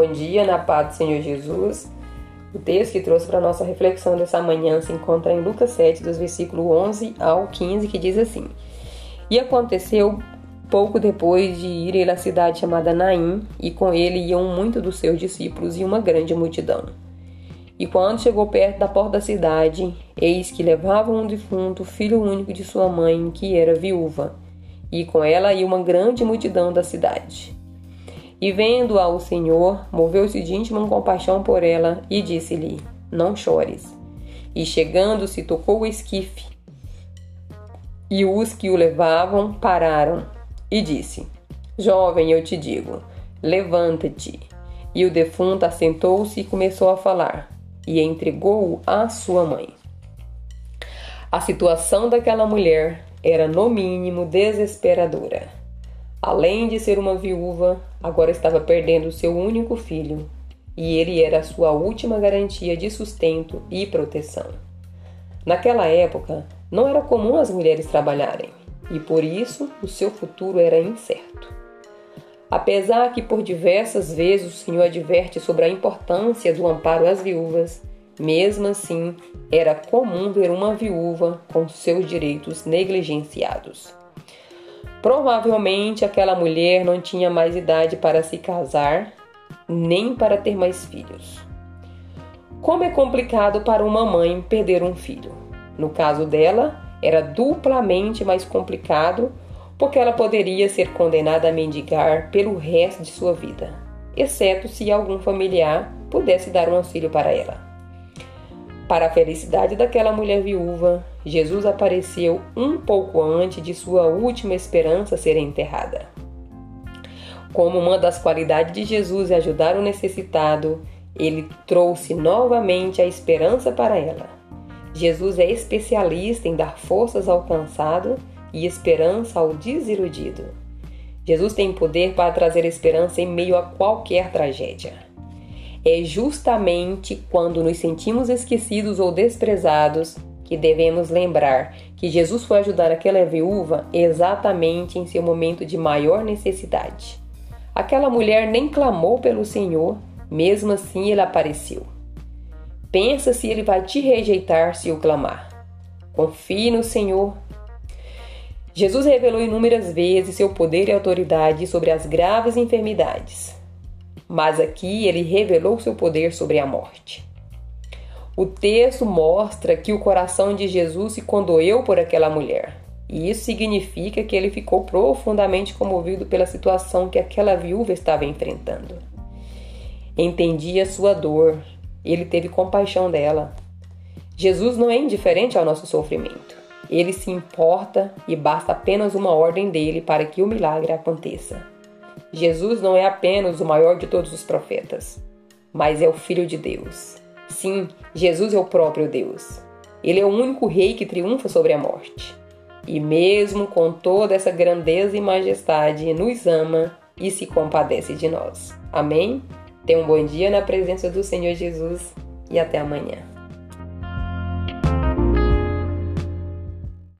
Bom dia, na paz do Senhor Jesus. O texto que trouxe para nossa reflexão dessa manhã se encontra em Lucas 7, dos versículos 11 ao 15, que diz assim: E aconteceu pouco depois de ir à cidade chamada Naim, e com ele iam muitos dos seus discípulos e uma grande multidão. E quando chegou perto da porta da cidade, eis que levavam um defunto, filho único de sua mãe, que era viúva, e com ela ia uma grande multidão da cidade. E vendo-a o Senhor, moveu-se de íntima compaixão por ela e disse-lhe: Não chores. E chegando-se, tocou o esquife. E os que o levavam pararam e disse: Jovem, eu te digo, levanta-te. E o defunto assentou-se e começou a falar, e entregou-o à sua mãe. A situação daquela mulher era, no mínimo, desesperadora. Além de ser uma viúva, agora estava perdendo seu único filho, e ele era a sua última garantia de sustento e proteção. Naquela época, não era comum as mulheres trabalharem, e por isso o seu futuro era incerto. Apesar que por diversas vezes o Senhor adverte sobre a importância do amparo às viúvas, mesmo assim era comum ver uma viúva com seus direitos negligenciados. Provavelmente aquela mulher não tinha mais idade para se casar, nem para ter mais filhos. Como é complicado para uma mãe perder um filho. No caso dela, era duplamente mais complicado porque ela poderia ser condenada a mendigar pelo resto de sua vida, exceto se algum familiar pudesse dar um auxílio para ela. Para a felicidade daquela mulher viúva, Jesus apareceu um pouco antes de sua última esperança ser enterrada. Como uma das qualidades de Jesus é ajudar o necessitado, ele trouxe novamente a esperança para ela. Jesus é especialista em dar forças ao cansado e esperança ao desiludido. Jesus tem poder para trazer esperança em meio a qualquer tragédia é justamente quando nos sentimos esquecidos ou desprezados que devemos lembrar que Jesus foi ajudar aquela viúva exatamente em seu momento de maior necessidade. Aquela mulher nem clamou pelo Senhor, mesmo assim ele apareceu. Pensa se ele vai te rejeitar se o clamar. Confie no Senhor. Jesus revelou inúmeras vezes seu poder e autoridade sobre as graves enfermidades mas aqui ele revelou seu poder sobre a morte. O texto mostra que o coração de Jesus se condoeu por aquela mulher. E isso significa que ele ficou profundamente comovido pela situação que aquela viúva estava enfrentando. Entendia sua dor, ele teve compaixão dela. Jesus não é indiferente ao nosso sofrimento. Ele se importa e basta apenas uma ordem dele para que o milagre aconteça. Jesus não é apenas o maior de todos os profetas, mas é o Filho de Deus. Sim, Jesus é o próprio Deus. Ele é o único rei que triunfa sobre a morte. E mesmo com toda essa grandeza e majestade, nos ama e se compadece de nós. Amém? Tenha um bom dia na presença do Senhor Jesus e até amanhã.